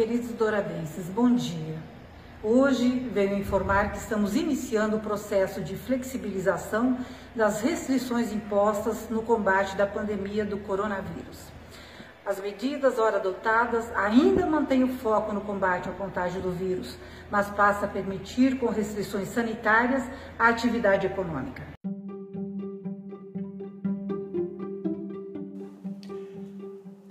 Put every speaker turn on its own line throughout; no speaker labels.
Queridos douradenses, bom dia. Hoje venho informar que estamos iniciando o processo de flexibilização das restrições impostas no combate da pandemia do coronavírus. As medidas ora adotadas ainda mantêm o foco no combate ao contágio do vírus, mas passa a permitir, com restrições sanitárias, a atividade econômica.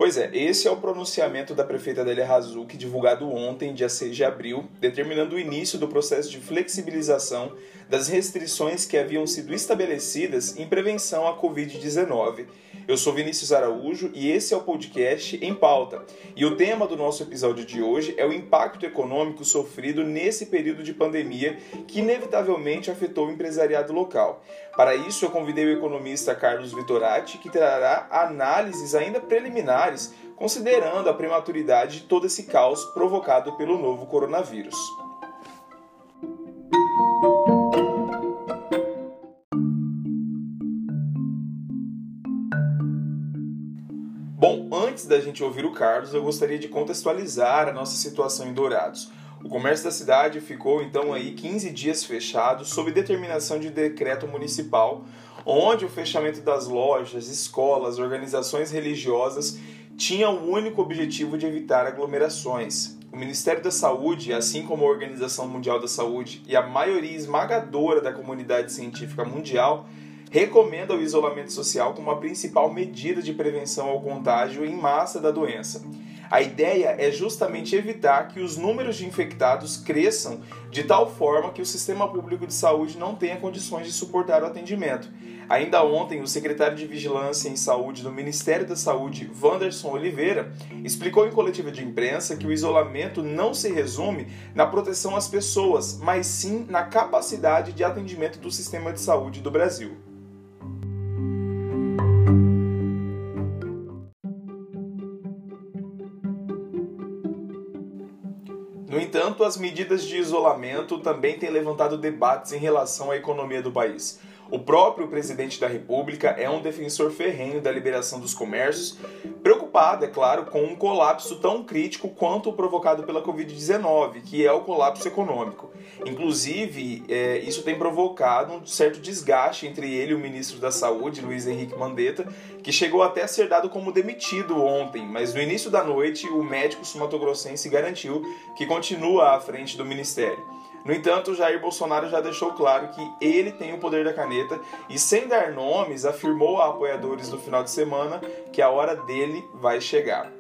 Pois é, esse é o pronunciamento da prefeita Adélia Razuc, divulgado ontem, dia 6 de abril, determinando o início do processo de flexibilização das restrições que haviam sido estabelecidas em prevenção à Covid-19. Eu sou Vinícius Araújo e esse é o podcast Em Pauta. E o tema do nosso episódio de hoje é o impacto econômico sofrido nesse período de pandemia que inevitavelmente afetou o empresariado local. Para isso, eu convidei o economista Carlos Vitorati, que trará análises ainda preliminares considerando a prematuridade de todo esse caos provocado pelo novo coronavírus. Bom, antes da gente ouvir o Carlos, eu gostaria de contextualizar a nossa situação em Dourados. O comércio da cidade ficou então aí 15 dias fechado sob determinação de decreto municipal, onde o fechamento das lojas, escolas, organizações religiosas tinha o único objetivo de evitar aglomerações. O Ministério da Saúde, assim como a Organização Mundial da Saúde e a maioria esmagadora da comunidade científica mundial, recomenda o isolamento social como a principal medida de prevenção ao contágio em massa da doença. A ideia é justamente evitar que os números de infectados cresçam de tal forma que o sistema público de saúde não tenha condições de suportar o atendimento. Ainda ontem, o secretário de Vigilância em Saúde do Ministério da Saúde, Wanderson Oliveira, explicou em coletiva de imprensa que o isolamento não se resume na proteção às pessoas, mas sim na capacidade de atendimento do sistema de saúde do Brasil. No entanto, as medidas de isolamento também têm levantado debates em relação à economia do país. O próprio presidente da República é um defensor ferrenho da liberação dos comércios, preocupado, é claro, com um colapso tão crítico quanto o provocado pela Covid-19, que é o colapso econômico. Inclusive, é, isso tem provocado um certo desgaste entre ele e o ministro da Saúde, Luiz Henrique Mandetta, que chegou até a ser dado como demitido ontem, mas no início da noite o médico sumatogrossense garantiu que continua à frente do ministério. No entanto, Jair Bolsonaro já deixou claro que ele tem o poder da caneta e, sem dar nomes, afirmou a apoiadores do final de semana que a hora dele vai chegar.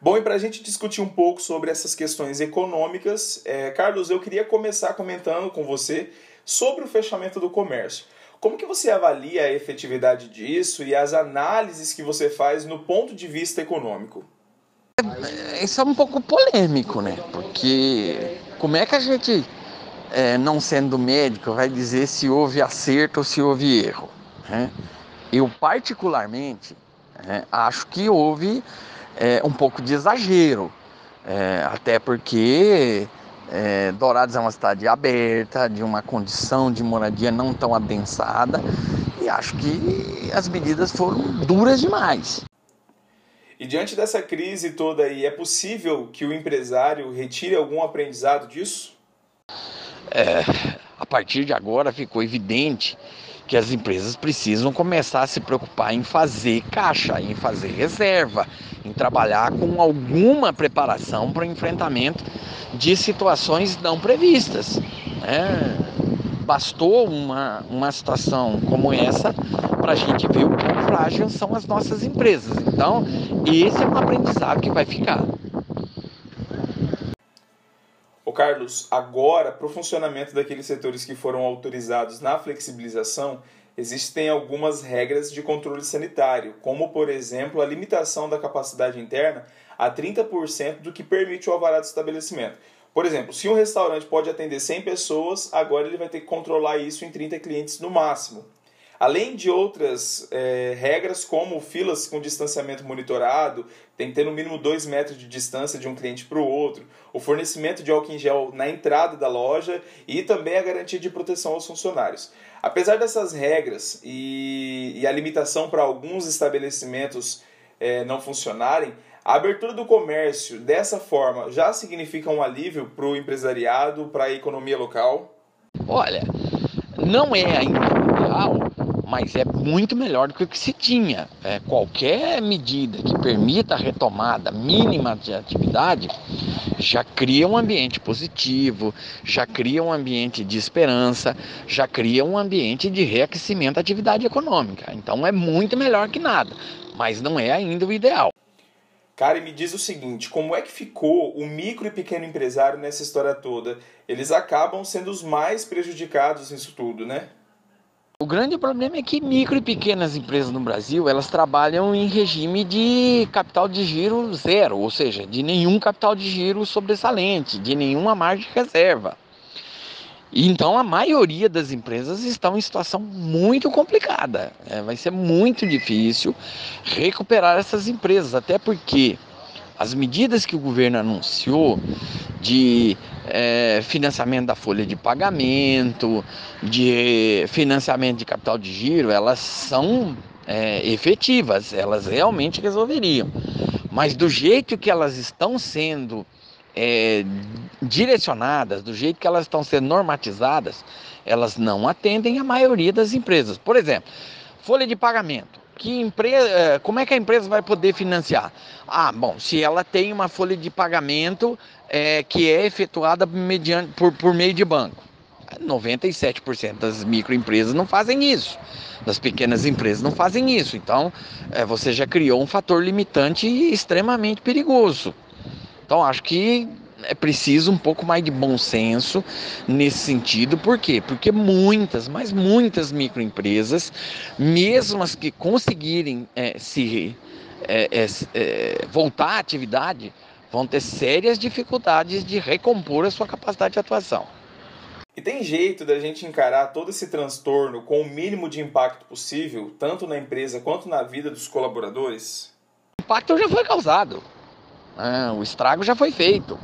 Bom, e para a gente discutir um pouco sobre essas questões econômicas, é, Carlos, eu queria começar comentando com você sobre o fechamento do comércio. Como que você avalia a efetividade disso e as análises que você faz no ponto de vista econômico?
Isso é um pouco polêmico, né? Porque como é que a gente, é, não sendo médico, vai dizer se houve acerto ou se houve erro? Né? Eu, particularmente, é, acho que houve é, um pouco de exagero, é, até porque é, Dourados é uma cidade aberta, de uma condição de moradia não tão adensada, e acho que as medidas foram duras demais.
E diante dessa crise toda aí, é possível que o empresário retire algum aprendizado disso?
É, a partir de agora ficou evidente que as empresas precisam começar a se preocupar em fazer caixa, em fazer reserva, em trabalhar com alguma preparação para o enfrentamento de situações não previstas. Né? Bastou uma, uma situação como essa para a gente ver o quão frágil são as nossas empresas. Então, esse é um aprendizado que vai ficar.
Carlos, agora, para o funcionamento daqueles setores que foram autorizados na flexibilização, existem algumas regras de controle sanitário, como, por exemplo, a limitação da capacidade interna a 30% do que permite o alvará do estabelecimento. Por exemplo, se um restaurante pode atender 100 pessoas, agora ele vai ter que controlar isso em 30 clientes no máximo. Além de outras é, regras, como filas com distanciamento monitorado, tem que ter no mínimo 2 metros de distância de um cliente para o outro, o fornecimento de álcool em gel na entrada da loja e também a garantia de proteção aos funcionários. Apesar dessas regras e, e a limitação para alguns estabelecimentos é, não funcionarem, a abertura do comércio dessa forma já significa um alívio para o empresariado, para a economia local?
Olha, não é ainda ideal, mas é muito melhor do que o que se tinha. É, qualquer medida que permita a retomada mínima de atividade já cria um ambiente positivo, já cria um ambiente de esperança, já cria um ambiente de reaquecimento da atividade econômica. Então é muito melhor que nada, mas não é ainda o ideal.
Cara, e me diz o seguinte, como é que ficou o micro e pequeno empresário nessa história toda? Eles acabam sendo os mais prejudicados nisso tudo, né?
O grande problema é que micro e pequenas empresas no Brasil, elas trabalham em regime de capital de giro zero, ou seja, de nenhum capital de giro sobressalente, de nenhuma margem de reserva. Então a maioria das empresas estão em situação muito complicada. É, vai ser muito difícil recuperar essas empresas, até porque as medidas que o governo anunciou de é, financiamento da folha de pagamento, de financiamento de capital de giro, elas são é, efetivas, elas realmente resolveriam. Mas do jeito que elas estão sendo é, direcionadas, do jeito que elas estão sendo normatizadas, elas não atendem a maioria das empresas. Por exemplo, folha de pagamento que empresa, é, como é que a empresa vai poder financiar? Ah, bom, se ela tem uma folha de pagamento é, que é efetuada mediante, por, por meio de banco. 97% das microempresas não fazem isso, das pequenas empresas não fazem isso. Então, é, você já criou um fator limitante extremamente perigoso. Então, acho que é preciso um pouco mais de bom senso nesse sentido. Por quê? Porque muitas, mas muitas microempresas, mesmo as que conseguirem é, se é, é, é, voltar à atividade, vão ter sérias dificuldades de recompor a sua capacidade de atuação.
E tem jeito da gente encarar todo esse transtorno com o mínimo de impacto possível, tanto na empresa quanto na vida dos colaboradores?
O impacto já foi causado. Né? o estrago já foi feito.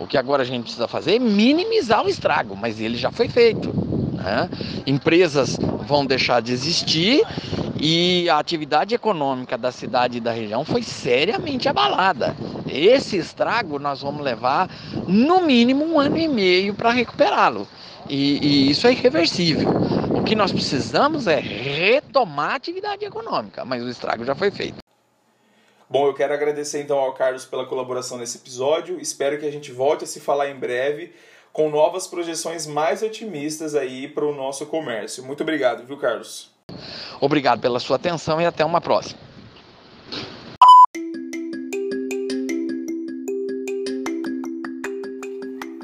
O que agora a gente precisa fazer é minimizar o estrago, mas ele já foi feito. Né? Empresas vão deixar de existir e a atividade econômica da cidade e da região foi seriamente abalada. Esse estrago nós vamos levar no mínimo um ano e meio para recuperá-lo. E, e, isso é irreversível. O que nós precisamos é retomar a atividade econômica, mas o estrago já foi feito.
Bom, eu quero agradecer então ao Carlos pela colaboração nesse episódio. Espero que a gente volte a se falar em breve com novas projeções mais otimistas aí para o nosso comércio. Muito obrigado, viu, Carlos?
Obrigado pela sua atenção e até uma próxima.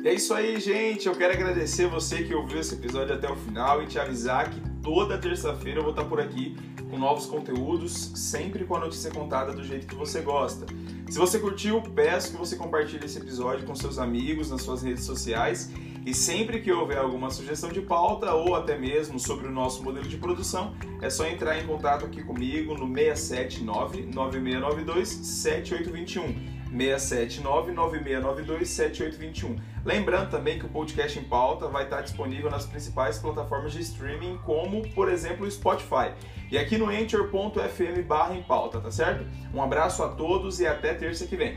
É isso aí, gente. Eu quero agradecer você que ouviu esse episódio até o final e te avisar que toda terça-feira eu vou estar por aqui com novos conteúdos, sempre com a notícia contada do jeito que você gosta. Se você curtiu, peço que você compartilhe esse episódio com seus amigos nas suas redes sociais e sempre que houver alguma sugestão de pauta ou até mesmo sobre o nosso modelo de produção, é só entrar em contato aqui comigo no 679 9692 7821. 679-9692-7821. Lembrando também que o podcast em pauta vai estar disponível nas principais plataformas de streaming, como, por exemplo, o Spotify. E aqui no enter.fm barra em pauta, tá certo? Um abraço a todos e até terça que vem.